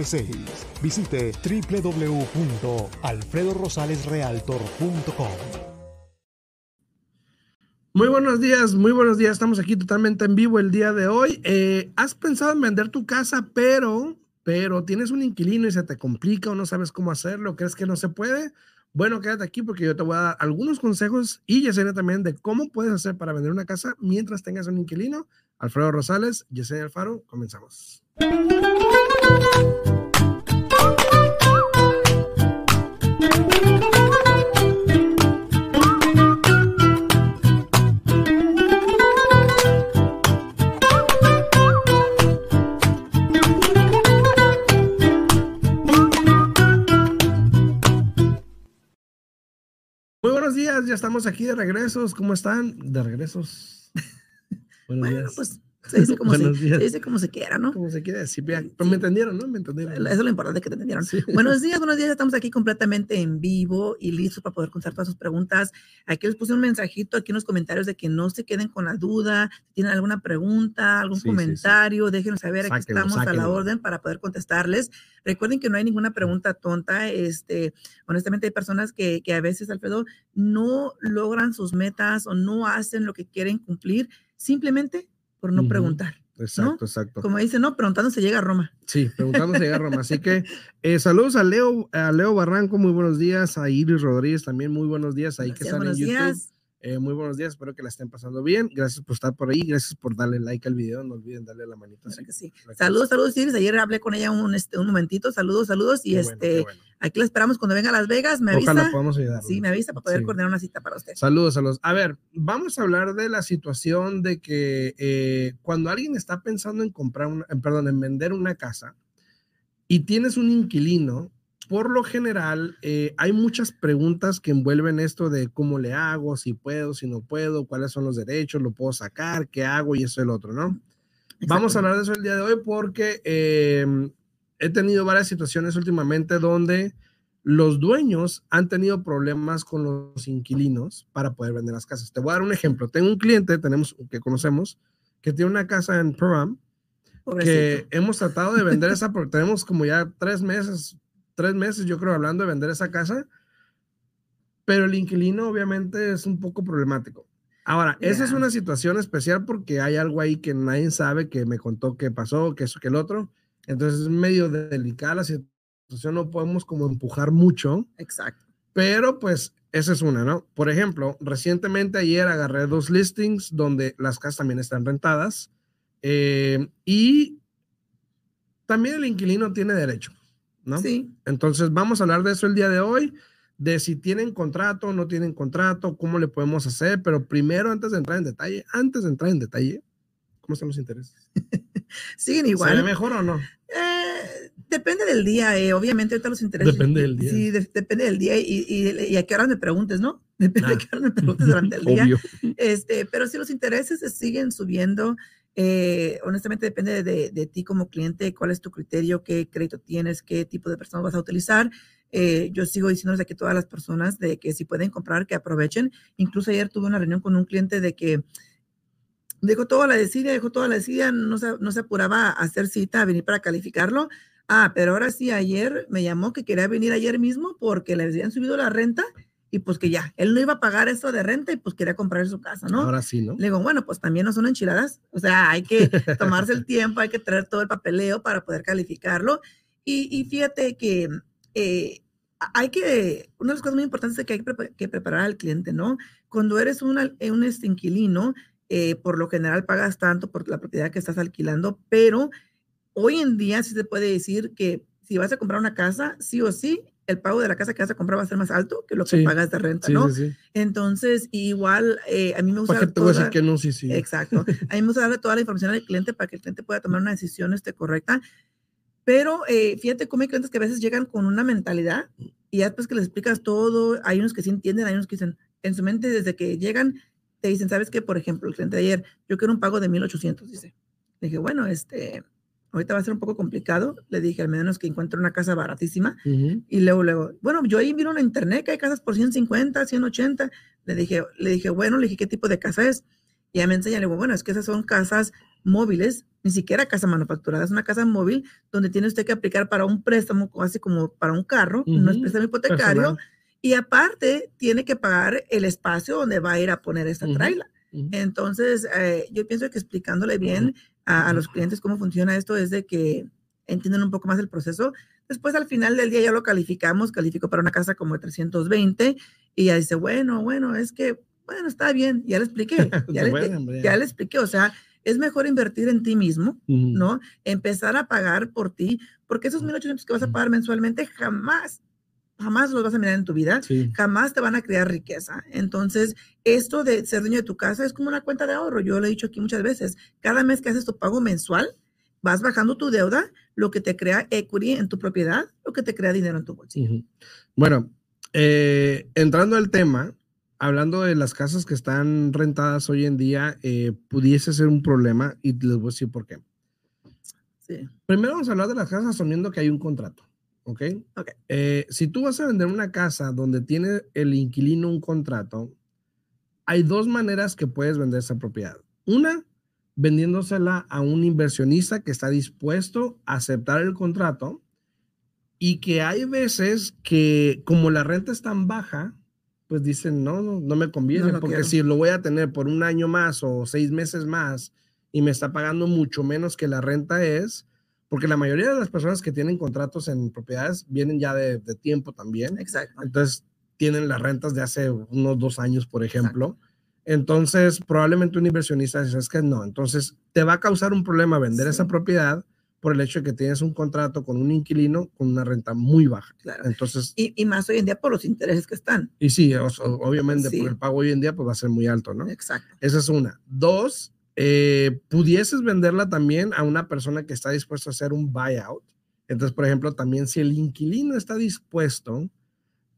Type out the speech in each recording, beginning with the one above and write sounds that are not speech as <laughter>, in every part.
996. Visite www.alfredorosalesrealtor.com. Muy buenos días, muy buenos días. Estamos aquí totalmente en vivo el día de hoy. Eh, ¿Has pensado en vender tu casa, pero, pero tienes un inquilino y se te complica o no sabes cómo hacerlo? ¿Crees que no se puede? Bueno, quédate aquí porque yo te voy a dar algunos consejos y Yesenia también de cómo puedes hacer para vender una casa mientras tengas un inquilino. Alfredo Rosales, Yesenia Alfaro, comenzamos. Muy buenos días, ya estamos aquí de regresos. ¿Cómo están? De regresos. <laughs> buenos bueno, días. pues se dice, como se, se dice como se quiera, ¿no? Como se quiera decir. Pero me entendieron, ¿no? Me entendieron. Eso es lo importante que te entendieron. Buenos días, buenos días. Estamos aquí completamente en vivo y listos para poder contestar todas sus preguntas. Aquí les puse un mensajito aquí en los comentarios de que no se queden con la duda. Si tienen alguna pregunta, algún comentario, sí, déjenos saber. Aquí estamos a la orden para poder contestarles. Recuerden que no hay ninguna pregunta tonta. Este, honestamente, hay personas que, que a veces, Alfredo, no logran sus metas o no hacen lo que quieren cumplir simplemente por no preguntar. Exacto, exacto. Como dice, no, preguntando se llega a Roma. Sí, preguntando se llega a Roma. Así que <laughs> eh, saludos a Leo, a Leo Barranco, muy buenos días, a Iris Rodríguez también, muy buenos días, ahí que están en YouTube. Días. Eh, muy buenos días, espero que la estén pasando bien. Gracias por estar por ahí, gracias por darle like al video. No olviden darle la manita. sí. Saludos, saludos, Iris. Ayer hablé con ella un, este, un momentito. Saludos, saludos. Y este, aquí la esperamos cuando venga a Las Vegas. Me avisa. Ojalá podamos ayudar. Sí, me avisa para poder coordinar una cita para usted. Saludos, saludos. A ver, vamos a hablar de la situación de que eh, cuando alguien está pensando en comprar, una, perdón, en vender una casa y tienes un inquilino por lo general, eh, hay muchas preguntas que envuelven esto de cómo le hago, si puedo, si no puedo, cuáles son los derechos, lo puedo sacar, qué hago y eso el otro, ¿no? Vamos a hablar de eso el día de hoy porque em, he tenido varias situaciones últimamente donde los dueños han tenido problemas con los inquilinos para poder vender las casas. Te voy a dar un ejemplo. Tengo un cliente, tenemos que conocemos, que tiene una casa en Perham, que hemos tratado de vender esa porque tenemos como ya tres meses tres meses, yo creo, hablando de vender esa casa, pero el inquilino obviamente es un poco problemático. Ahora, esa es una situación especial porque hay algo ahí que nadie sabe, que me contó que pasó, que eso, que el otro. Entonces es medio delicada la situación, no podemos como empujar mucho. Exacto. Pero pues esa es una, ¿no? Por ejemplo, recientemente ayer agarré dos listings donde las casas también están rentadas eh, y también el inquilino tiene derecho. ¿No? Sí. Entonces vamos a hablar de eso el día de hoy, de si tienen contrato o no tienen contrato, cómo le podemos hacer, pero primero, antes de entrar en detalle, antes de entrar en detalle, ¿cómo están los intereses? <laughs> Siguen igual. ¿Se mejor o no? Eh, depende del día, eh. obviamente ahorita los intereses. Depende del día. Sí, depende del día y, y, a qué hora me preguntes, ¿no? <laughs> Depende de qué hora me preguntes durante el <laughs> día. Este, pero si los intereses siguen subiendo, eh, honestamente depende de, ti como cliente, cuál es tu criterio, qué crédito tienes, qué tipo de personas vas a utilizar. Eh, yo sigo diciéndoles aquí a todas las personas de que si pueden comprar, que aprovechen. Incluso ayer tuve una reunión con un cliente de que dejó toda la decida, dejó toda la decida, no se, no se apuraba a hacer cita, a venir para calificarlo. Ah, pero ahora sí, ayer me llamó que quería venir ayer mismo porque le habían subido la renta y pues que ya, él no iba a pagar eso de renta y pues quería comprar su casa, ¿no? Ahora sí, ¿no? Le digo, bueno, pues también no son enchiladas, o sea, hay que <laughs> tomarse el tiempo, hay que traer todo el papeleo para poder calificarlo. Y, y fíjate que eh, hay que, una de las cosas muy importantes es que hay que, preparar al cliente, ¿no? Cuando eres un, un este inquilino, eh, por lo general pagas tanto por la propiedad que estás alquilando, pero hoy en día sí se puede decir que si vas a comprar una casa, sí o sí, el pago de la casa que vas a comprar va a ser más alto que lo que pagas de renta, ¿no? Entonces, igual, eh, a mí me gusta... ¿Para te voy a decir que no? Sí, sí. Exacto. A mí me gusta darle toda la información al cliente para que el cliente pueda tomar una decisión este, correcta. Pero eh, fíjate cómo hay clientes que a veces llegan con una mentalidad y ya después que les explicas todo, hay unos que sí entienden, hay unos que dicen, en su mente desde que llegan, te dicen, ¿sabes qué? Por ejemplo, el cliente de ayer, yo quiero un pago de 1.800, dice. Le dije, bueno, este, ahorita va a ser un poco complicado. Le dije, al menos que encuentre una casa baratísima. Y luego, luego, bueno, yo ahí miro en internet que hay casas por 150, 180. Le dije, le dije, bueno, le dije, ¿qué tipo de casa es? Y ya me enseña, le digo, bueno, es que esas son casas móviles ni siquiera casa manufacturada, es una casa móvil donde tiene usted que aplicar para un préstamo, así como para un carro, no es préstamo hipotecario, y aparte tiene que pagar el espacio donde va a ir a poner esa traila. Entonces, eh, yo pienso que explicándole bien a, los clientes cómo funciona esto es de que entiendan un poco más el proceso. Después, al final del día, ya lo calificamos, calificó para una casa como de 320 y ya dice, bueno, bueno, es que, bueno, está bien, ya le expliqué, <laughs> ya, le, ya le expliqué, o sea, es mejor invertir en ti mismo, ¿no? Empezar a pagar por ti, porque esos 1.800 que vas a pagar mensualmente jamás, jamás los vas a mirar en tu vida, jamás te van a crear riqueza. Entonces, esto de ser dueño de tu casa es como una cuenta de ahorro. Yo lo he dicho aquí muchas veces. Cada mes que haces tu pago mensual, vas bajando tu deuda, lo que te crea equity en tu propiedad, lo que te crea dinero en tu bolsillo. Bueno, eh, entrando al tema, hablando de las casas que están rentadas hoy en día, eh, pudiese ser un problema y les voy a decir por qué. Sí. Primero vamos a hablar de las casas asumiendo que hay un contrato. ¿Ok? okay. Eh, si tú vas a vender una casa donde tiene el inquilino un contrato, hay dos maneras que puedes vender esa propiedad. Una, vendiéndosela a un inversionista que está dispuesto a aceptar el contrato y que hay veces que como la renta es tan baja, pues dicen, no, no, no me conviene, porque si lo voy a tener por un año más o seis meses más y me está pagando mucho menos que la renta es, porque la mayoría de las personas que tienen contratos en propiedades vienen ya de, tiempo también. Exacto. Entonces, tienen las rentas de hace unos dos años, por ejemplo. Entonces, probablemente un inversionista dice, es que no, entonces te va a causar un problema vender esa propiedad por el hecho de que tienes un contrato con un inquilino con una renta muy baja. Claro. Entonces, y, más hoy en día por los intereses que están. Y sí, obviamente por el pago hoy en día pues va a ser muy alto, ¿no? Exacto. Esa es una. Dos, eh, pudieses venderla también a una persona que está dispuesta a hacer un buyout. Entonces, por ejemplo, también si el inquilino está dispuesto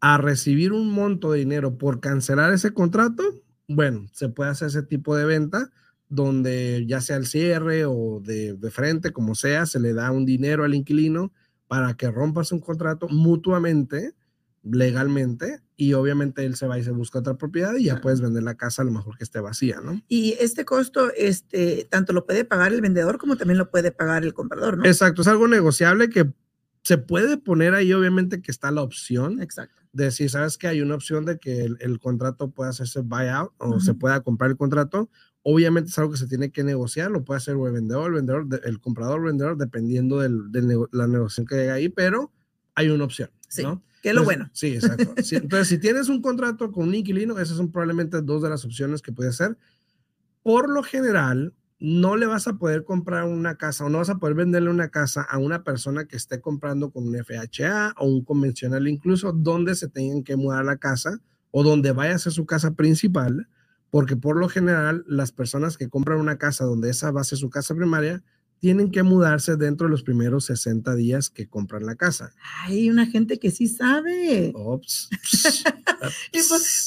a recibir un monto de dinero por cancelar ese contrato, bueno, se puede hacer ese tipo de venta donde ya sea el cierre o de, frente, como sea, se le da un dinero al inquilino para que rompas un contrato mutuamente, legalmente, y obviamente él se va y se busca otra propiedad y ya puedes vender la casa a lo mejor que esté vacía, ¿no? Y este costo, este, tanto lo puede pagar el vendedor como también lo puede pagar el comprador, ¿no? Exacto, es algo negociable que se puede poner ahí, obviamente que está la opción. Exacto. De si sabes que hay una opción de que el, contrato pueda hacerse buyout o se pueda comprar el contrato, Obviamente es algo que se tiene que negociar, lo puede hacer el vendedor, el vendedor, el comprador, el vendedor, dependiendo de la negociación que llega ahí, pero hay una opción. Sí, que es lo bueno. Sí, exacto. <laughs> entonces, si tienes un contrato con un inquilino, esas son probablemente dos de las opciones que puedes hacer. Por lo general, no le vas a poder comprar una casa o no vas a poder venderle una casa a una persona que esté comprando con un FHA o un convencional, incluso donde se tengan que mudar la casa o donde vaya a ser su casa principal porque por lo general las personas que compran una casa donde esa va a ser su casa primaria, tienen que mudarse dentro de los primeros 60 días que compran la casa. Hay una gente que sí sabe. <laughs> Ops.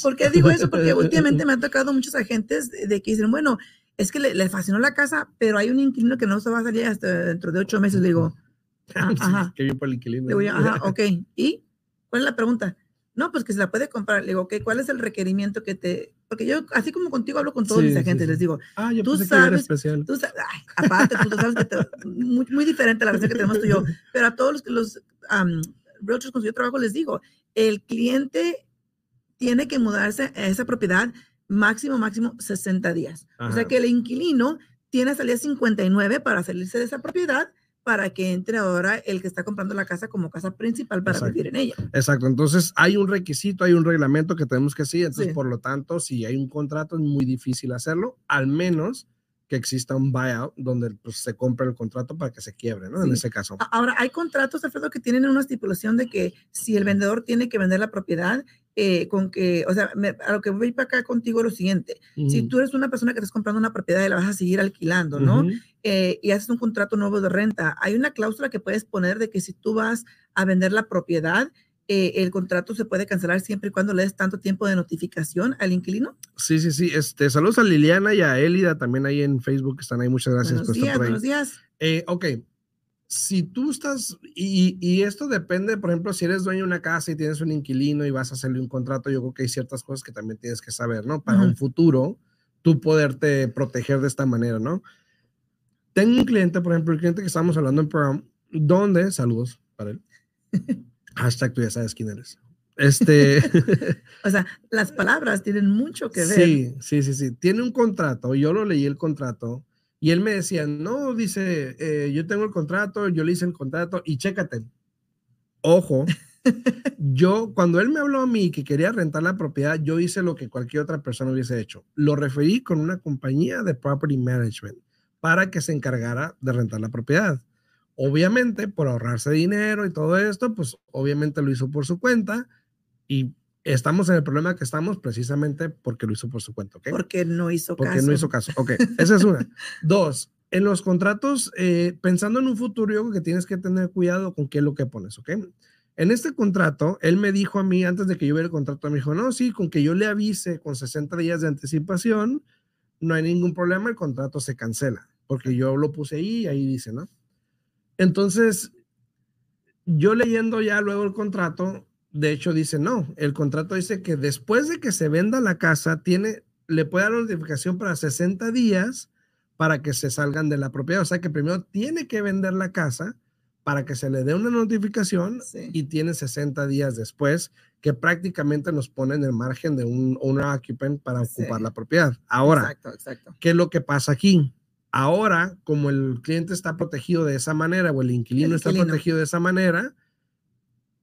por, qué digo eso? Porque últimamente <laughs> me han tocado muchos agentes de, que dicen, bueno, es que le, fascinó la casa, pero hay un inquilino que no se va a salir hasta dentro de ocho meses. Le digo, <laughs> ah, ajá. que yo por el inquilino. Le digo, ajá, ok. ¿Y cuál es la pregunta? No, pues que se la puede comprar. Le digo, ok, ¿cuál es el requerimiento que te, porque yo, así como contigo hablo con todos mis agentes, les digo, ah, yo tú sabes, especial. Tú sabes aparte, tú sabes que te, muy, muy diferente la relación que tenemos tú y yo, <laughs> pero a todos los, los um, realtors con los que yo trabajo les digo, el cliente tiene que mudarse a esa propiedad máximo, máximo 60 días. O sea que el inquilino tiene hasta el día 59 para salirse de esa propiedad para que entre ahora el que está comprando la casa como casa principal para vivir en ella. Exacto, entonces hay un requisito, hay un reglamento que tenemos que seguir, entonces por lo tanto, si hay un contrato es muy difícil hacerlo, al menos que exista un buyout donde pues, se compre el contrato para que se quiebre, ¿no? En ese caso. Ahora, hay contratos, Alfredo, que tienen una estipulación de que si el vendedor tiene que vender la propiedad, eh, con que, o sea, a lo que voy para acá contigo es lo siguiente, si tú eres una persona que estás comprando una propiedad y la vas a seguir alquilando, ¿no? Eh, y haces un contrato nuevo de renta, hay una cláusula que puedes poner de que si tú vas a vender la propiedad, eh, el contrato se puede cancelar siempre y cuando le des tanto tiempo de notificación al inquilino. Sí, sí, sí. Este, saludos a Liliana y a Elida también ahí en Facebook, están ahí. Muchas gracias buenos días, Buenos días. Eh, ok. Si tú estás, y, y, esto depende, por ejemplo, si eres dueño de una casa y tienes un inquilino y vas a hacerle un contrato, yo creo que hay ciertas cosas que también tienes que saber, ¿no? Para un futuro, tú poderte proteger de esta manera, ¿no? Tengo un cliente, por ejemplo, el cliente que estamos hablando en programa, donde, saludos para él. <laughs> Hashtag tú ya sabes quién eres. Este. <laughs> o sea, las palabras tienen mucho que ver. Sí, sí, sí, sí. Tiene un contrato. Yo lo leí el contrato y él me decía, no, dice, eh, yo tengo el contrato, yo le hice el contrato y chécate. Ojo, <laughs> yo, cuando él me habló a mí que quería rentar la propiedad, yo hice lo que cualquier otra persona hubiese hecho. Lo referí con una compañía de property management para que se encargara de rentar la propiedad. Obviamente, por ahorrarse dinero y todo esto, pues obviamente lo hizo por su cuenta y estamos en el problema que estamos precisamente porque lo hizo por su cuenta, ¿ok? Porque no hizo porque caso. Porque no hizo caso, ok. <laughs> Esa es una. Dos, en los contratos, eh, pensando en un futuro, yo creo que tienes que tener cuidado con qué es lo que pones, ¿ok? En este contrato, él me dijo a mí, antes de que yo viera el contrato, me dijo, no, sí, con que yo le avise con 60 días de anticipación, no hay ningún problema, el contrato se cancela, porque yo lo puse ahí, ahí dice, ¿no? Entonces, yo leyendo ya luego el contrato, de hecho dice, no, el contrato dice que después de que se venda la casa, tiene, le puede dar notificación para 60 días para que se salgan de la propiedad. O sea que primero tiene que vender la casa para que se le dé una notificación y tiene 60 días después que prácticamente nos pone en el margen de un owner occupant para ocupar la propiedad. Ahora, exacto, exacto. ¿qué es lo que pasa aquí? Ahora, como el cliente está protegido de esa manera o el inquilino, el inquilino. está protegido de esa manera,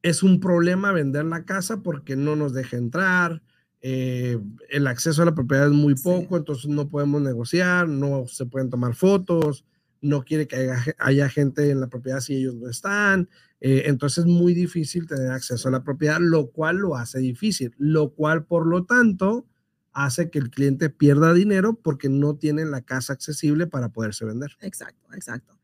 es un problema vender la casa porque no nos deja entrar, eh, el acceso a la propiedad es muy poco, sí. entonces no podemos negociar, no se pueden tomar fotos, no quiere que haya, haya gente en la propiedad si ellos no están, eh, entonces es muy difícil tener acceso a la propiedad, lo cual lo hace difícil, lo cual por lo tanto hace que el cliente pierda dinero porque no tiene la casa accesible para poderse vender. Exacto, exacto.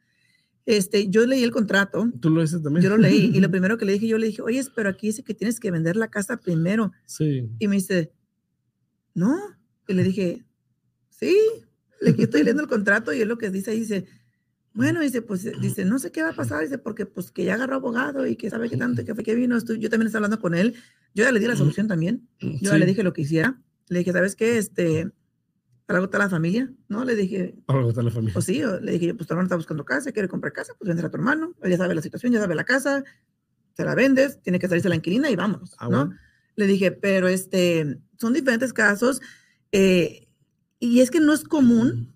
Este, yo leí el contrato. ¿Tú lo dices también? Yo lo leí y lo <laughs> primero que le dije, yo le dije, oye, pero aquí dice que tienes que vender la casa primero. Sí. Y me dice, no. Y le dije, sí. Le estoy leyendo el contrato y es lo que dice dice, bueno, dice, pues, dice, no sé qué va a pasar, dice, porque pues que ya agarró abogado y que sabe que tanto, que fue que vino, estoy, yo también estaba hablando con él, yo ya le di la solución también, yo sí. ya le dije lo que hiciera, le dije, ¿sabes qué? Este, para agotar la familia, ¿no? Le dije. Para agotar la familia. Pues sí, le dije, pues tu hermano está buscando casa, quiere comprar casa, pues vender a tu hermano, él ya sabe la situación, ya sabe la casa, se la vendes, tiene que salirse la inquilina y vamos, ah, ¿no? Bueno. Le dije, pero este, son diferentes casos, eh, y es que no es común,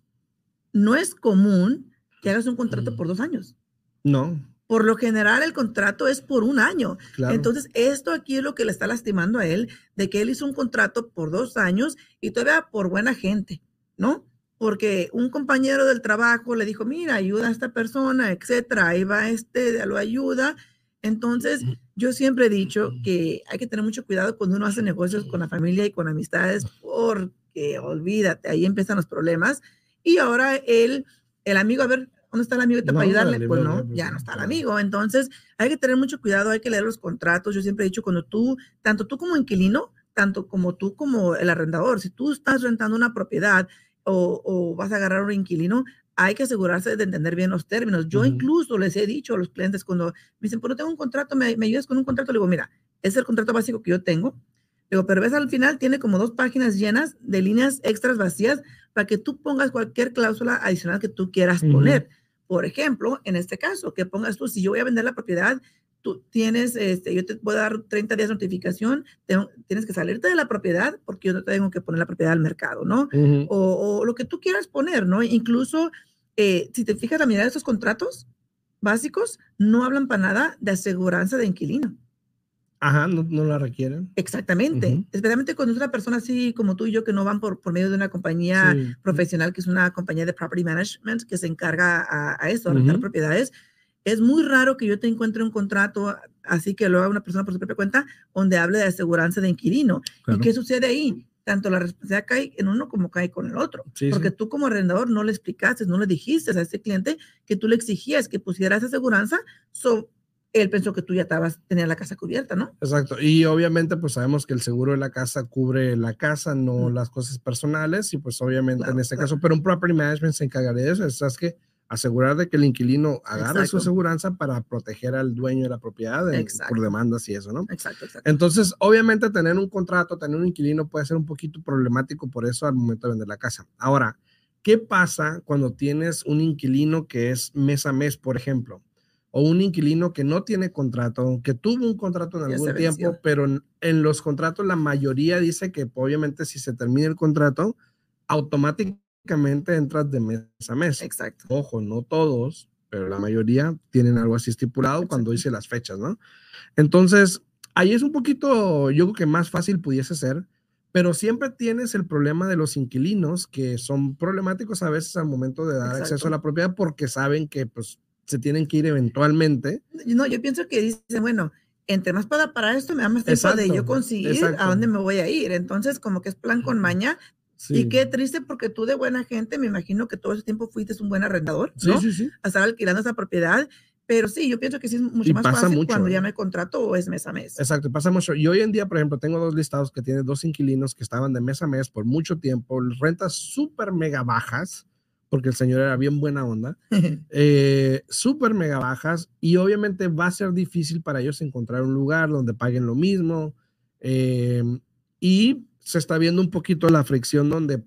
no es común que hagas un contrato por dos años. No. Por lo general, el contrato es por un año. Claro. Entonces, esto aquí es lo que le está lastimando a él, de que él hizo un contrato por dos años y todavía por buena gente, ¿no? Porque un compañero del trabajo le dijo, mira, ayuda a esta persona, etcétera, ahí va este, lo ayuda. Entonces, yo siempre he dicho que hay que tener mucho cuidado cuando uno hace negocios con la familia y con amistades, porque olvídate, ahí empiezan los problemas. Y ahora él, el amigo, a ver, ¿Dónde está el amigo no, para ayudarle? Dale, pues no, ya no está el amigo. Entonces, hay que tener mucho cuidado, hay que leer los contratos. Yo siempre he dicho, cuando tú, tanto tú como inquilino, tanto como tú como el arrendador, si tú estás rentando una propiedad o, o vas a agarrar un inquilino, hay que asegurarse de entender bien los términos. Yo uh -huh. incluso les he dicho a los clientes cuando me dicen, pues no tengo un contrato, ¿me, me ayudas con un contrato? Le digo, mira, es el contrato básico que yo tengo. Digo, pero ves al final tiene como dos páginas llenas de líneas extras vacías para que tú pongas cualquier cláusula adicional que tú quieras uh -huh. poner. Por ejemplo, en este caso, que pongas tú, si yo voy a vender la propiedad, tú tienes, este, yo te puedo dar 30 días de notificación, tengo, tienes que salirte de la propiedad porque yo no tengo que poner la propiedad al mercado, ¿no? Uh -huh. o, o, lo que tú quieras poner, ¿no? Incluso, eh, si te fijas la mirada de estos contratos básicos, no hablan para nada de aseguranza de inquilino. Ajá, no, no la requieren. Exactamente. Uh -huh. Especialmente cuando es una persona así como tú y yo que no van por, por medio de una compañía sí. profesional, que es una compañía de property management que se encarga a, a eso, a rentar uh -huh. propiedades. Es muy raro que yo te encuentre un contrato así que lo haga una persona por su propia cuenta donde hable de aseguranza de inquilino. Claro. ¿Y qué sucede ahí? Tanto la responsabilidad cae en uno como cae con el otro. Sí, porque sí. tú como arrendador no le explicaste, no le dijiste a ese cliente que tú le exigías que pusiera esa aseguranza so, él pensó que tú ya estabas, tenías la casa cubierta, ¿no? Exacto. Y obviamente, pues sabemos que el seguro de la casa cubre la casa, no las cosas personales. Y pues obviamente claro, en este claro. caso, pero un property management se encargaría de eso. Es que asegurar de que el inquilino agarre exacto. su aseguranza para proteger al dueño de la propiedad de, por demandas y eso, ¿no? Exacto, exacto. Entonces, obviamente, tener un contrato, tener un inquilino puede ser un poquito problemático por eso al momento de vender la casa. Ahora, ¿Qué pasa cuando tienes un inquilino que es mes a mes, por ejemplo? O un inquilino que no tiene contrato, que tuvo un contrato en algún tiempo, pero en, en los contratos la mayoría dice que obviamente si se termina el contrato, automáticamente entras de mes a mes. Exacto. Ojo, no todos, pero la mayoría tienen algo así estipulado cuando dice las fechas, ¿no? Entonces, ahí es un poquito, yo creo que más fácil pudiese ser, pero siempre tienes el problema de los inquilinos que son problemáticos a veces al momento de dar acceso a la propiedad porque saben que pues se tienen que ir eventualmente. No, yo pienso que dicen, bueno, entre más para, para esto, me da más tiempo de yo conseguir exacto. a dónde me voy a ir. Entonces, como que es plan con maña. Sí. Y qué triste porque tú de buena gente, me imagino que todo ese tiempo fuiste un buen arrendador, Sí, ¿no? sí, sí. A estar alquilando esa propiedad. Pero sí, yo pienso que sí es mucho Y más pasa fácil mucho, cuando ¿eh? ya hay contrato o es mes a mes. Exacto, pasa mucho. Y hoy en día, por ejemplo, tengo dos listados que tienen dos inquilinos que estaban de mes a mes por mucho tiempo, rentas súper mega bajas, porque el señor era bien buena onda, <laughs> eh, súper mega bajas, y obviamente va a ser difícil para ellos encontrar un lugar donde paguen lo mismo. eh, y se está viendo un poquito la fricción donde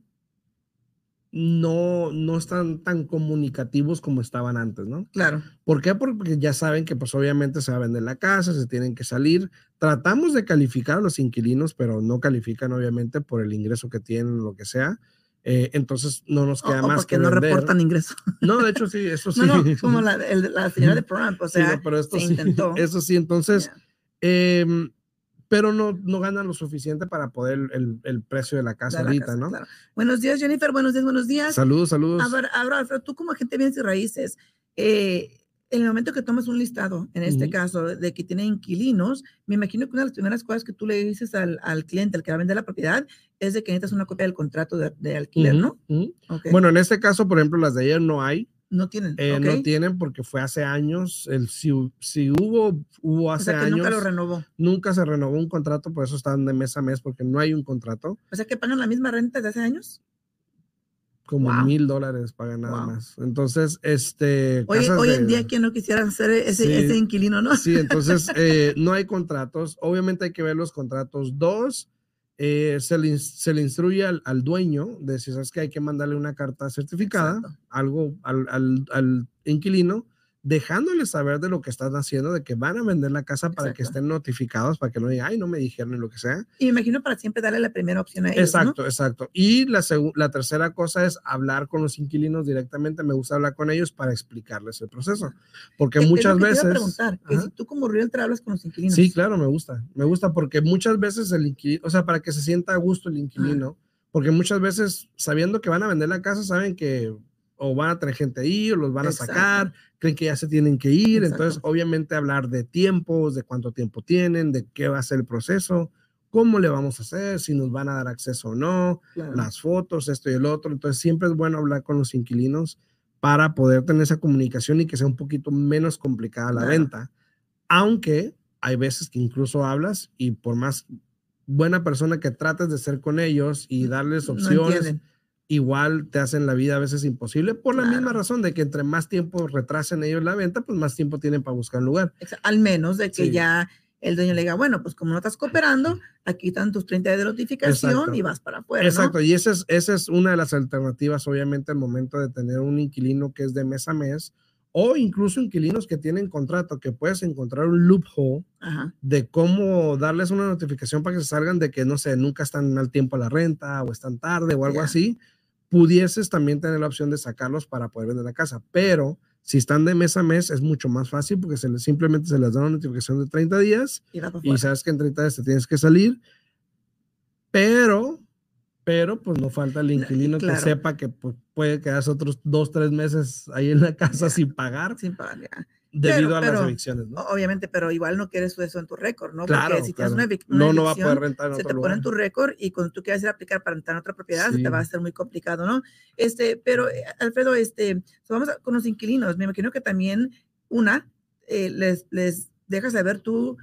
no, no están tan comunicativos como estaban antes, ¿no? claro. ¿Por qué? Porque ya saben que pues obviamente se va a vender la casa, se tienen que salir. Tratamos de calificar a los inquilinos, pero no califican obviamente por el ingreso que tienen, lo que sea. Eh, entonces no nos queda o más porque que no vender. reportan ingresos. No, de hecho sí, eso <laughs> sí. No, no, como la, el- la señora de Trump, o Sí, sea, no, pero esto se sí, intentó. <laughs> eso sí, entonces, em, pero no, no ganan lo suficiente para poder el, el precio de la casa De la ahorita, casa, ¿no? claro. Buenos días, Jennifer. Buenos días, buenos días. Saludos, saludos. A ver, ahora, Alfredo, tú como agente de bienes y raíces, eh, en el momento que tomas un listado, en este caso, de que tiene inquilinos, me imagino que una de las primeras cosas que tú le dices al, al cliente, al que va a vender la propiedad, es de que necesitas una copia del contrato de, de alquiler, ¿no? Bueno, en este caso, por ejemplo, las de ayer no hay. no tienen. Eh. No tienen porque fue hace años. El, si, si hubo, hubo o hace sea que años. nunca lo renovó. nunca se renovó un contrato, por eso están de mes a mes, porque no hay un contrato. O sea que pagan la misma renta desde hace años. Como Wow. mil dólares pagan nada Wow. más. Entonces, este. Hoy, en de- día, ¿quién no quisiera ser ese, Sí. ese inquilino, no? Sí, entonces <laughs> eh, no hay contratos. Obviamente hay que ver los contratos. Dos, eh, se, le, se le instruye al, al dueño de si sabes que hay que mandarle una carta certificada, Exacto. algo al, al- al inquilino, dejándole saber de lo que están haciendo, de que van a vender la casa para que Exacto. estén notificados, para que no digan, ay, no me dijeron ni lo que sea. Y me imagino para siempre darle la primera opción a ellos, ¿no? Exacto, exacto. Y la, la tercera cosa es hablar con los inquilinos directamente. Me gusta hablar con ellos para explicarles el proceso. Porque Es- es lo muchas que te iba a veces... preguntar, que Ajá. si tú como hablas con los inquilinos. Sí, claro, me gusta. Me gusta porque muchas veces el inquilino, o sea, para que se sienta a gusto el inquilino, porque muchas veces sabiendo que van a vender la casa, saben que o van a tener gente ahí o los van a Exacto. sacar, creen que ya se tienen que ir. Entonces, obviamente, hablar de tiempos, de cuánto tiempo tienen, de qué va a ser el proceso, cómo le vamos a hacer, si nos van a dar acceso o no, Claro. las fotos, esto y el otro. Entonces, siempre es bueno hablar con los inquilinos para poder tener esa comunicación y que sea un poquito menos complicada la Claro. venta. Aunque hay veces que incluso hablas y por más buena persona que trates de ser con ellos y darles opciones. Igual te hacen la vida a veces imposible por la misma razón de que entre más tiempo retrasen ellos la venta, pues más tiempo tienen para buscar un lugar. Al menos de que Sí. ya el dueño le diga, bueno, pues como no estás cooperando, aquí están tus 30 días de notificación Exacto. y vas para afuera. ¿no? Exacto, y esa es, esa es una de las alternativas, obviamente, al momento de tener un inquilino que es de mes a mes, o incluso inquilinos que tienen contrato, que puedes encontrar un loophole Ajá. de cómo darles una notificación para que se salgan de que, no sé, nunca están al tiempo a la renta o están tarde o algo Ya. así, pudieses también tener la opción de sacarlos para poder vender la casa. Pero si están de mes a mes, es mucho más fácil porque se les, simplemente se les da una notificación de 30 días Y y sabes que en 30 días te tienes que salir, pero, pero pues no falta el inquilino claro. que sepa que pues, puede quedarse otros dos, tres meses ahí en la casa sin pagar Sin pagar, ya. Debido a pero- las evicciones, ¿no? Obviamente, pero igual no quieres eso en tu récord, ¿no? Claro, Porque si tienes claro. una, evic- una no, no va a evicción, poder rentar en se otro te pone en lugar. tu récord y cuando tú quieras ir a aplicar para entrar en otra propiedad, se Sí. te va a hacer muy complicado, ¿no? Este, pero eh, Alfredo, este, vamos a- con los inquilinos. Me imagino que también una eh, les, les dejas saber tú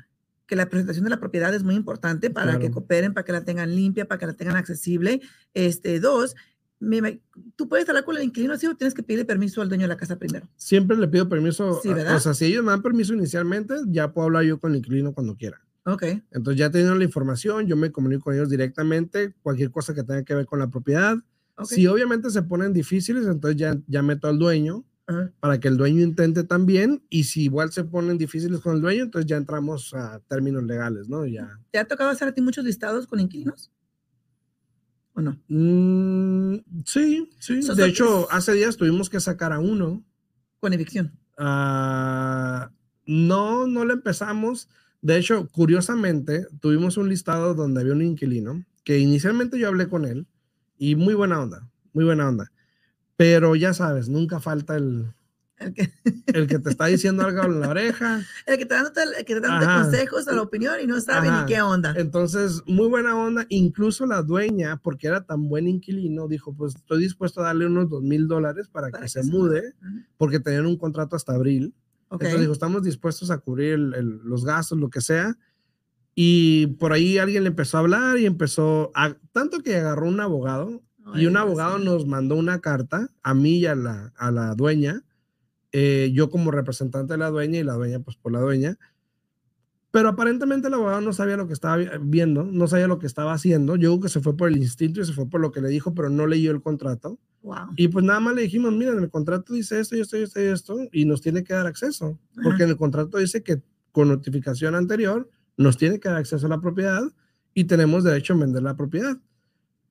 que la presentación de la propiedad es muy importante para que Claro. cooperen, para que la tengan limpia, para que la tengan accesible. Este, dos, me tú puedes hablar con el inquilino, sí, o tienes que pedirle permiso al dueño de la casa primero. Siempre le pido permiso. Sí, a- ¿verdad? o sea, si ellos me dan permiso inicialmente, ya puedo hablar yo con el inquilino cuando quiera. Ok, Entonces ya teniendo la información, yo me comunico con ellos directamente, cualquier cosa que tenga que ver con la propiedad, Ok. Si obviamente se ponen difíciles, entonces ya, ya meto al dueño Ajá. para que el dueño intente también. Y si igual se ponen difíciles con el dueño, entonces ya entramos a términos legales, ¿no? Ya. ¿Te ha tocado hacer a ti muchos listados con inquilinos? ¿O no? Mm, sí, sí. So- de so- hecho, hace días tuvimos que sacar a uno. Con evicción. Ah, no, no le empezamos. De hecho, curiosamente, tuvimos un listado donde había un inquilino que inicialmente yo hablé con él y muy buena onda, muy buena onda. Pero ya sabes, nunca falta el, El que, <laughs> el que te está diciendo algo en la oreja. el que te da el que te da Ajá. consejos a la opinión y no sabe Ajá. ni qué onda. Entonces, muy buena onda. Incluso la dueña, porque era tan buen inquilino, dijo, pues estoy dispuesto a darle unos dos mil dólares para, que que se se mude, porque tenían un contrato hasta abril. Ok. Entonces dijo, estamos dispuestos a cubrir el- el- los gastos, lo que sea. Y por ahí alguien le empezó a hablar y empezó a, tanto que agarró un abogado y Ay, un Dios abogado mío. nos mandó una carta a mí y a la, a la dueña, eh, yo como representante de la dueña y la dueña pues por la dueña. Pero aparentemente el abogado no sabía lo que estaba vi- viendo, no sabía lo que estaba haciendo. Yo creo que se fue por el instinto y se fue por lo que le dijo, pero no leyó el contrato. Wow. Y pues nada más le dijimos, mira, en el contrato dice esto y esto y esto y esto, y nos tiene que dar acceso, porque Ajá. en el contrato dice que con notificación anterior nos tiene que dar acceso a la propiedad y tenemos derecho a vender la propiedad.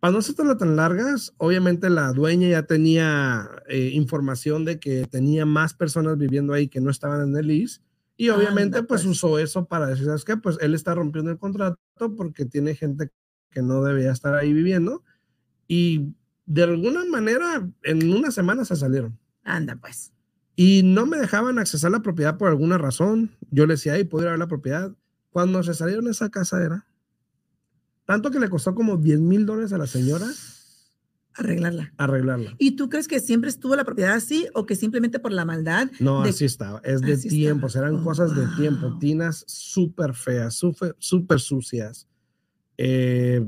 Para no hacerlo tan largas, obviamente la dueña ya tenía eh, información de que tenía más personas viviendo ahí que no estaban en el lease y obviamente Anda, pues pues. usó eso para decir, ¿sabes qué? Pues él está rompiendo el contrato porque tiene gente que no debía estar ahí viviendo y de alguna manera en una semana se salieron Anda, pues. y no me dejaban accesar la propiedad por alguna razón. Yo le decía, ahí puedo ir a ver la propiedad. Cuando se salieron esa casa era tanto que le costó como 10 mil dólares a la señora Arreglarla. arreglarla. ¿Y tú crees que siempre estuvo la propiedad así o que simplemente por la maldad? No, de- así estaba. Es de así tiempos, estaba. eran Oh, cosas de tiempo. wow. Tinas súper feas, súper sucias. Eh,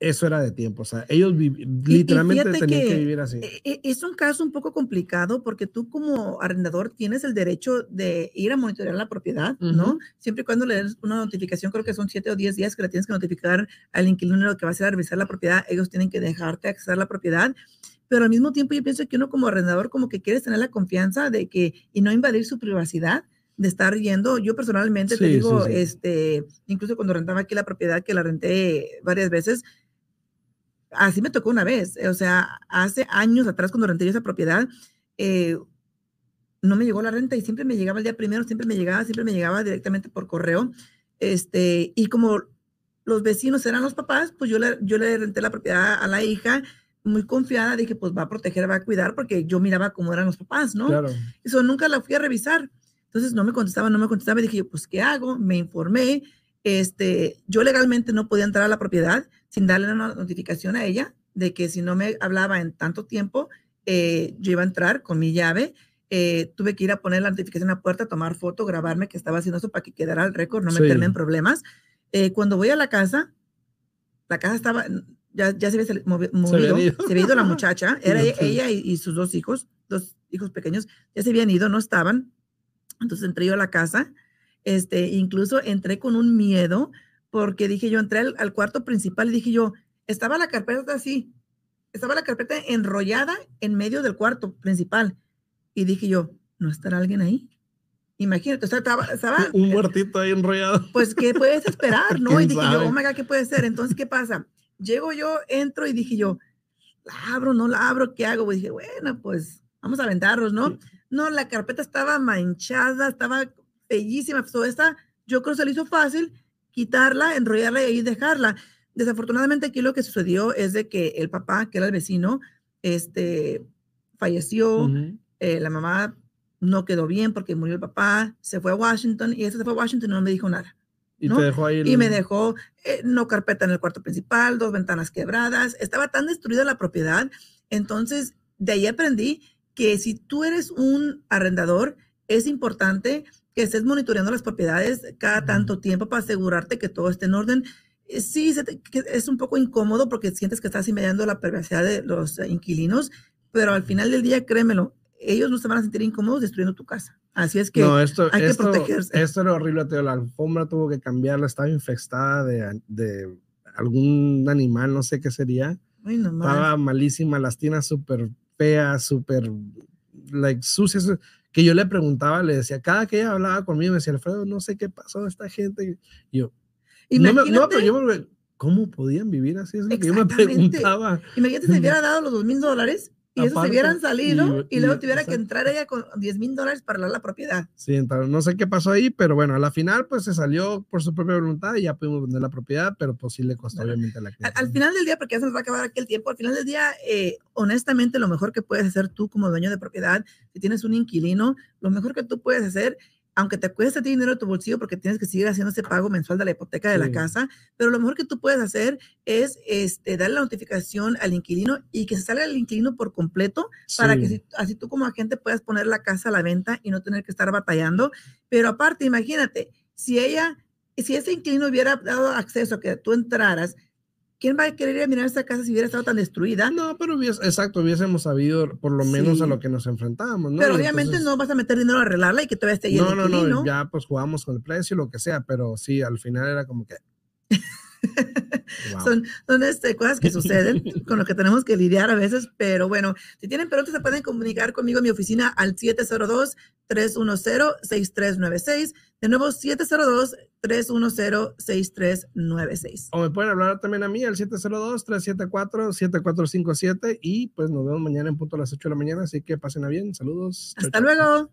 eso era de tiempo. O sea, ellos literalmente tenían que, que, vivir así. E- e- Es un caso un poco complicado porque tú como arrendador tienes el derecho de ir a monitorear la propiedad, ¿no? Siempre y cuando le des una notificación, creo que son siete o diez días que le tienes que notificar al inquilino que va a hacer a revisar la propiedad, ellos tienen que dejarte acceder a la propiedad, pero al mismo tiempo yo pienso que uno como arrendador como que quieres tener la confianza de que y no invadir su privacidad de estar yendo. Yo personalmente te Sí, sí, digo, sí. este, incluso cuando rentaba aquí la propiedad, que la renté varias veces, así me tocó una vez. O sea, hace años atrás cuando renté yo esa propiedad, eh, no me llegó la renta y siempre me llegaba el día primero, siempre me llegaba, siempre me llegaba directamente por correo. Este, y como los vecinos eran los papás, pues yo le, yo le renté la propiedad a la hija muy confiada, dije, pues va a proteger, va a cuidar, porque yo miraba cómo eran los papás, ¿no? Claro. Eso nunca la fui a revisar. Entonces no me contestaba, no me contestaba. Y dije, yo, pues, ¿qué hago? Me informé. Este, yo legalmente no podía entrar a la propiedad sin darle una notificación a ella de que si no me hablaba en tanto tiempo, eh, yo iba a entrar con mi llave. Eh, tuve que ir a poner la notificación a la puerta, tomar foto, grabarme que estaba haciendo eso para que quedara el récord, no Sí. meterme en problemas. Eh, cuando voy a la casa, la casa estaba, ya, ya se había movido, ido. se había ido la muchacha, <laughs> era ella, sí. ella y, y sus dos hijos, dos hijos pequeños, ya se habían ido, no estaban. Entonces entré yo a la casa, este, incluso entré con un miedo, porque dije yo, entré al, al cuarto principal y dije yo, estaba la carpeta así, estaba la carpeta enrollada en medio del cuarto principal. Y dije yo, ¿no estará alguien ahí? Imagínate, o sea, estaba, estaba <laughs> Un muertito ahí enrollado. <laughs> pues, ¿qué puedes esperar? ¿No? Y ¿Quién dije yo, oh my God, ¿qué puede ser? Entonces, ¿qué pasa? Llego yo, entro y dije yo, ¿la abro, no la abro? ¿Qué hago? Pues dije, bueno, pues vamos a aventarlos, ¿no? No, la carpeta estaba manchada, estaba bellísima. Todo esta, yo creo que se le hizo fácil quitarla, enrollarla y ahí dejarla. Desafortunadamente aquí lo que sucedió es de que el papá, que era el vecino, este, falleció, eh, la mamá no quedó bien porque murió el papá, se fue a Washington y ese se fue a Washington y no me dijo nada. Y ¿no? te dejó ahí. Y me dejó eh, no carpeta en el cuarto principal, dos ventanas quebradas, estaba tan destruida la propiedad. Entonces, de ahí aprendí que si tú eres un arrendador, es importante que estés monitoreando las propiedades cada tanto tiempo para asegurarte que todo esté en orden. Eh, Sí, es un poco incómodo porque sientes que estás inmediando la privacidad de los inquilinos, pero al final del día, créemelo, ellos no se van a sentir incómodos destruyendo tu casa. Así es que no, esto, hay que protegerse. esto era horrible, tío. La alfombra tuvo que cambiarla, estaba infestada de, de algún animal, no sé qué sería. Estaba malísima, las súper feas, súper like, sucias. Que yo le preguntaba, le decía, cada que ella hablaba conmigo, me decía, Alfredo, no sé qué pasó a esta gente. Y yo, no, no, pero yo me, ¿cómo podían vivir así? Es lo que yo me preguntaba. Imagínate si <laughs> hubiera dado los dos mil dólares y eso se hubieran salido y, luego tuviera que entrar ella con 10 mil dólares para la, la, propiedad. Sí, entonces no sé qué pasó ahí, pero bueno, a la final pues se salió por su propia voluntad y ya pudimos vender la propiedad, pero pues sí le costó obviamente la al, al, final del día, porque ya se nos va a acabar aquí el tiempo, al final del día, eh, honestamente lo mejor que puedes hacer tú como dueño de propiedad, si tienes un inquilino, lo mejor que tú puedes hacer aunque te cueste dinero de tu bolsillo porque tienes que seguir haciendo ese pago mensual de la hipoteca de la casa, pero lo mejor que tú puedes hacer es este, darle la notificación al inquilino y que se salga el inquilino por completo para que así tú como agente puedas poner la casa a la venta y no tener que estar batallando. Pero aparte, imagínate, si ella, si ese inquilino hubiera dado acceso a que tú entraras, ¿Quién va a querer ir a mirar esta casa si hubiera estado tan destruida? No, pero exacto, hubiésemos sabido por lo menos a lo que nos enfrentábamos, ¿no? Pero obviamente no vas a meter dinero a arreglarla y que todavía esté lleno No, no, no, ya pues jugamos con el precio, lo que sea, pero sí, al final era como que... <laughs> <laughs> son, son este, cosas que suceden <laughs> con lo que tenemos que lidiar a veces, pero bueno, si tienen preguntas se pueden comunicar conmigo en mi oficina al 702-310-6396. De nuevo, 702-310-6396. O me pueden hablar también a mí al 702-374-7457 y pues nos vemos mañana en punto a las 8 de la mañana, así que pasen a bien. Saludos. Hasta luego.